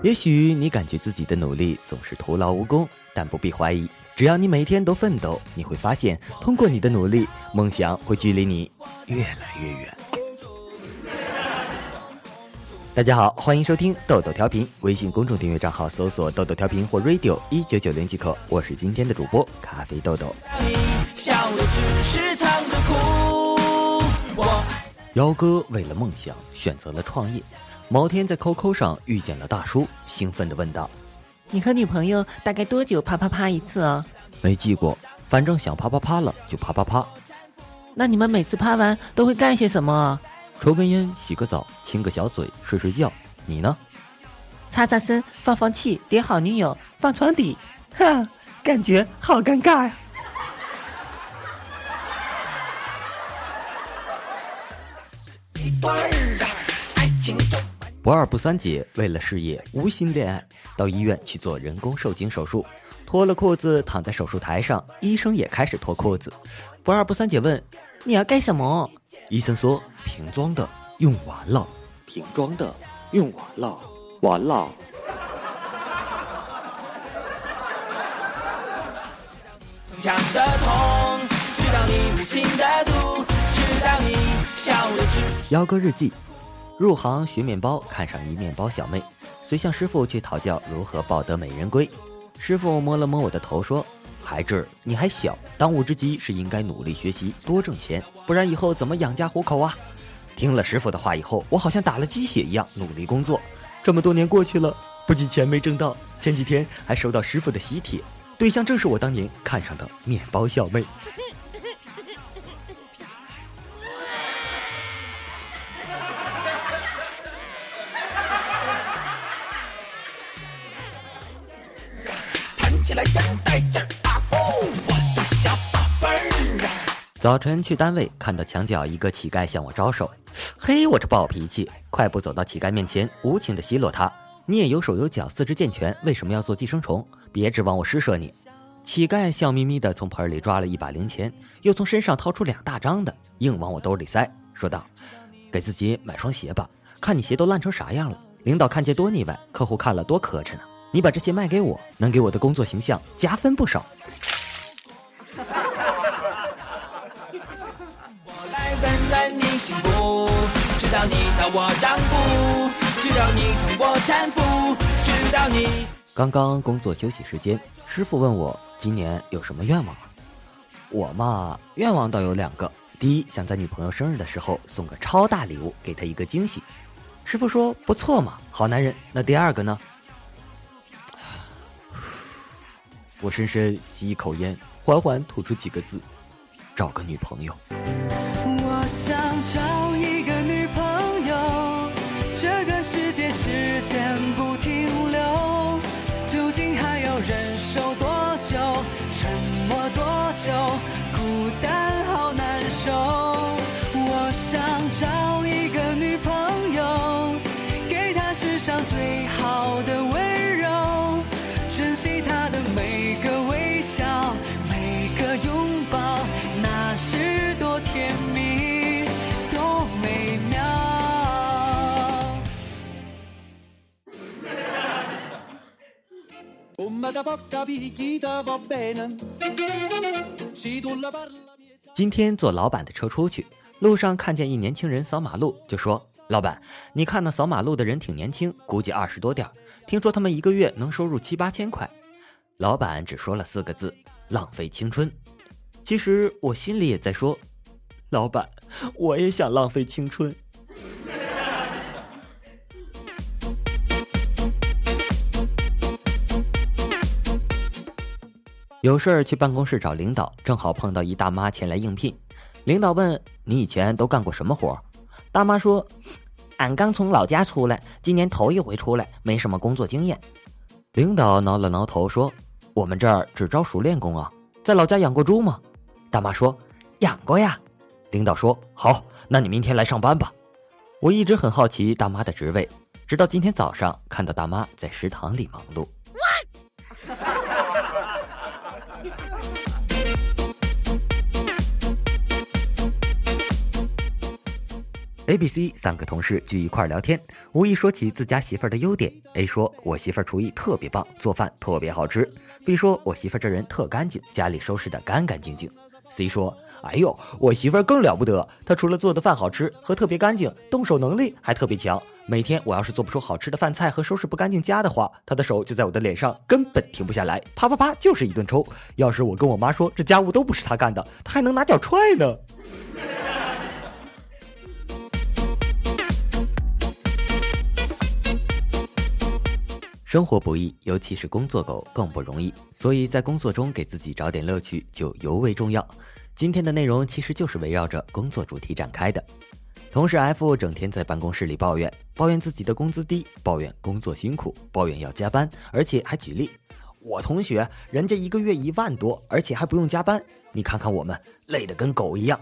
也许你感觉自己的努力总是徒劳无功，但不必怀疑，只要你每天都奋斗，你会发现，通过你的努力，梦想会距离你越来越远。大家好，欢迎收听豆豆调频，微信公众订阅账号搜索“豆豆调频”或 “radio 一九九零”即可。我是今天的主播咖啡豆豆。幺哥为了梦想选择了创业，某天在 QQ 上遇见了大叔，兴奋地问道：“你和女朋友大概多久啪啪啪一次啊？”没记过，反正想啪啪啪了就啪啪啪。那你们每次啪完都会干些什么？抽根烟，洗个澡，亲个小嘴，睡睡觉。你呢？擦擦身，放放气，叠好女友，放床底。哈，感觉好尴尬呀。不二不三姐为了事业无心恋爱，到医院去做人工受精手术，脱了裤子躺在手术台上，医生也开始脱裤子。不二不三姐问：“你要干什么？”医生说。瓶装的用完了，瓶装的用完了，完了。幺哥日记，入行学面包，看上一面包小妹，遂向师傅去讨教如何抱得美人归。师傅摸了摸我的头，说：“孩子，你还小，当务之急是应该努力学习，多挣钱，不然以后怎么养家糊口啊？”听了师傅的话以后，我好像打了鸡血一样努力工作。这么多年过去了，不仅钱没挣到，前几天还收到师傅的喜帖，对象正是我当年看上的面包小妹。来真带劲儿啊！我的小宝贝儿。早晨去单位，看到墙角一个乞丐向我招手。嘿，我这暴脾气，快步走到乞丐面前，无情的奚落他：“你也有手有脚，四肢健全，为什么要做寄生虫？别指望我施舍你。”乞丐笑眯眯的从盆里抓了一把零钱，又从身上掏出两大张的，硬往我兜里塞，说道：“给自己买双鞋吧，看你鞋都烂成啥样了。领导看见多腻歪，客户看了多磕碜呢。你把这些卖给我，能给我的工作形象加分不少。”刚刚工作休息时间，师傅问我今年有什么愿望？我嘛，愿望倒有两个。第一，想在女朋友生日的时候送个超大礼物，给她一个惊喜。师傅说不错嘛，好男人。那第二个呢？我深深吸一口烟，缓缓吐出几个字：找个女朋友。我想找一个女朋友，这个今天坐老板的车出去，路上看见一年轻人扫马路，就说：“老板，你看那扫马路的人挺年轻，估计二十多点听说他们一个月能收入七八千块。”老板只说了四个字：“浪费青春。”其实我心里也在说：“老板，我也想浪费青春。”有事儿去办公室找领导，正好碰到一大妈前来应聘。领导问：“你以前都干过什么活？”大妈说：“俺刚从老家出来，今年头一回出来，没什么工作经验。”领导挠了挠头说：“我们这儿只招熟练工啊，在老家养过猪吗？”大妈说：“养过呀。”领导说：“好，那你明天来上班吧。”我一直很好奇大妈的职位，直到今天早上看到大妈在食堂里忙碌。A、B、C 三个同事聚一块聊天，无意说起自家媳妇儿的优点。A 说：“我媳妇儿厨艺特别棒，做饭特别好吃。”B 说：“我媳妇儿这人特干净，家里收拾的干干净净。”C 说：“哎呦，我媳妇儿更了不得，她除了做的饭好吃和特别干净，动手能力还特别强。每天我要是做不出好吃的饭菜和收拾不干净家的话，她的手就在我的脸上根本停不下来，啪啪啪就是一顿抽。要是我跟我妈说这家务都不是她干的，她还能拿脚踹呢。”生活不易，尤其是工作狗更不容易，所以在工作中给自己找点乐趣就尤为重要。今天的内容其实就是围绕着工作主题展开的。同事 F 整天在办公室里抱怨，抱怨自己的工资低，抱怨工作辛苦，抱怨要加班，而且还举例：我同学人家一个月一万多，而且还不用加班，你看看我们累得跟狗一样。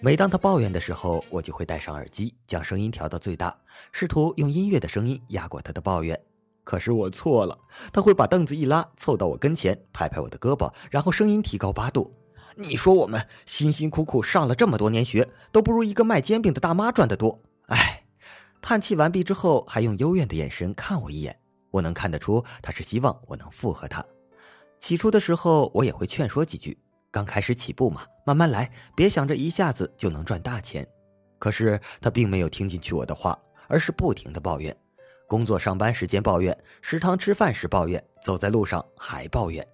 每当他抱怨的时候，我就会戴上耳机，将声音调到最大，试图用音乐的声音压过他的抱怨。可是我错了，他会把凳子一拉，凑到我跟前，拍拍我的胳膊，然后声音提高八度。你说我们辛辛苦苦上了这么多年学，都不如一个卖煎饼的大妈赚得多。哎，叹气完毕之后，还用幽怨的眼神看我一眼。我能看得出他是希望我能附和他。起初的时候，我也会劝说几句，刚开始起步嘛，慢慢来，别想着一下子就能赚大钱。可是他并没有听进去我的话，而是不停的抱怨。工作上班时间抱怨，食堂吃饭时抱怨，走在路上还抱怨。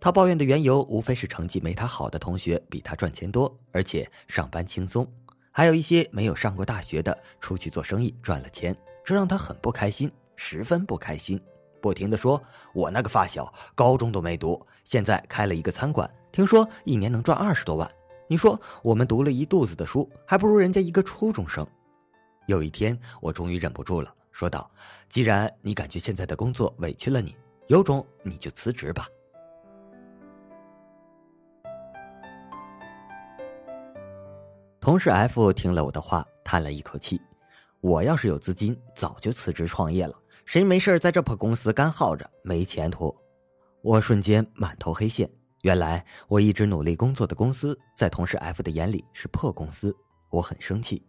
他抱怨的缘由无非是成绩没他好的同学比他赚钱多，而且上班轻松；还有一些没有上过大学的出去做生意赚了钱，这让他很不开心，十分不开心，不停的说：“我那个发小高中都没读，现在开了一个餐馆，听说一年能赚二十多万。你说我们读了一肚子的书，还不如人家一个初中生。”有一天，我终于忍不住了。说道：“既然你感觉现在的工作委屈了你，有种你就辞职吧。”同事 F 听了我的话，叹了一口气：“我要是有资金，早就辞职创业了。谁没事在这破公司干耗着，没前途？”我瞬间满头黑线。原来我一直努力工作的公司，在同事 F 的眼里是破公司。我很生气。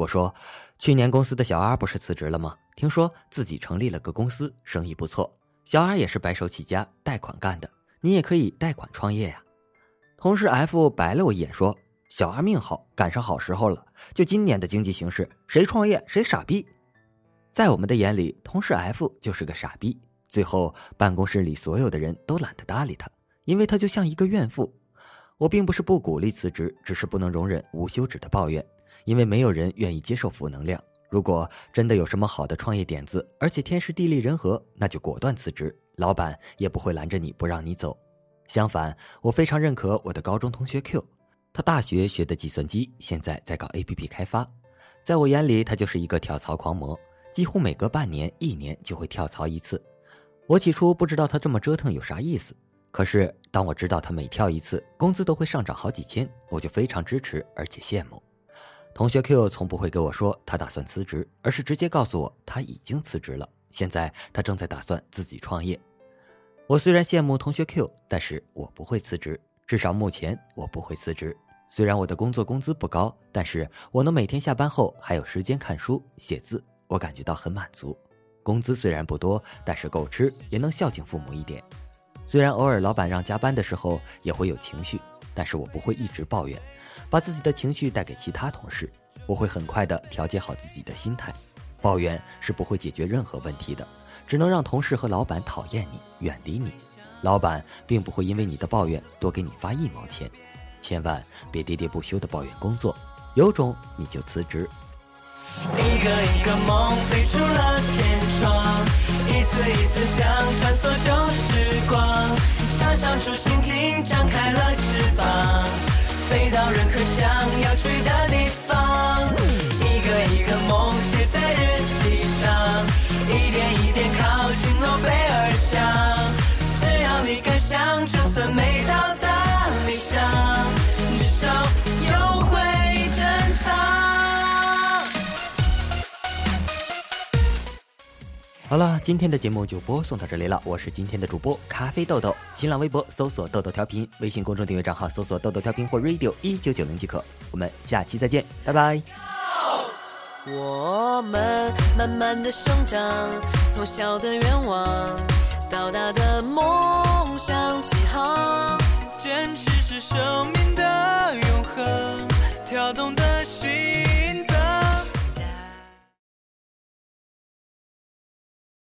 我说，去年公司的小 R 不是辞职了吗？听说自己成立了个公司，生意不错。小 R 也是白手起家，贷款干的，你也可以贷款创业呀。同事 F 白了我一眼，说：“小 R 命好，赶上好时候了。就今年的经济形势，谁创业谁傻逼。”在我们的眼里，同事 F 就是个傻逼。最后，办公室里所有的人都懒得搭理他，因为他就像一个怨妇。我并不是不鼓励辞职，只是不能容忍无休止的抱怨。因为没有人愿意接受负能量。如果真的有什么好的创业点子，而且天时地利人和，那就果断辞职，老板也不会拦着你不让你走。相反，我非常认可我的高中同学 Q，他大学学的计算机，现在在搞 APP 开发。在我眼里，他就是一个跳槽狂魔，几乎每隔半年、一年就会跳槽一次。我起初不知道他这么折腾有啥意思，可是当我知道他每跳一次工资都会上涨好几千，我就非常支持，而且羡慕。同学 Q 从不会给我说他打算辞职，而是直接告诉我他已经辞职了。现在他正在打算自己创业。我虽然羡慕同学 Q，但是我不会辞职，至少目前我不会辞职。虽然我的工作工资不高，但是我能每天下班后还有时间看书写字，我感觉到很满足。工资虽然不多，但是够吃，也能孝敬父母一点。虽然偶尔老板让加班的时候也会有情绪，但是我不会一直抱怨。把自己的情绪带给其他同事，我会很快的调节好自己的心态。抱怨是不会解决任何问题的，只能让同事和老板讨厌你，远离你。老板并不会因为你的抱怨多给你发一毛钱。千万别喋喋不休的抱怨工作，有种你就辞职。一个一个梦飞出了天窗，一次一次想穿梭旧时好了今天的节目就播送到这里了我是今天的主播咖啡豆豆。新浪微博搜索豆豆调频微信公众订阅账号搜索豆豆调频或 radio 一九九零即可。我们下期再见拜拜。我们慢慢的生长从小的愿望到大的梦想起航坚持是生命的永恒跳动的心。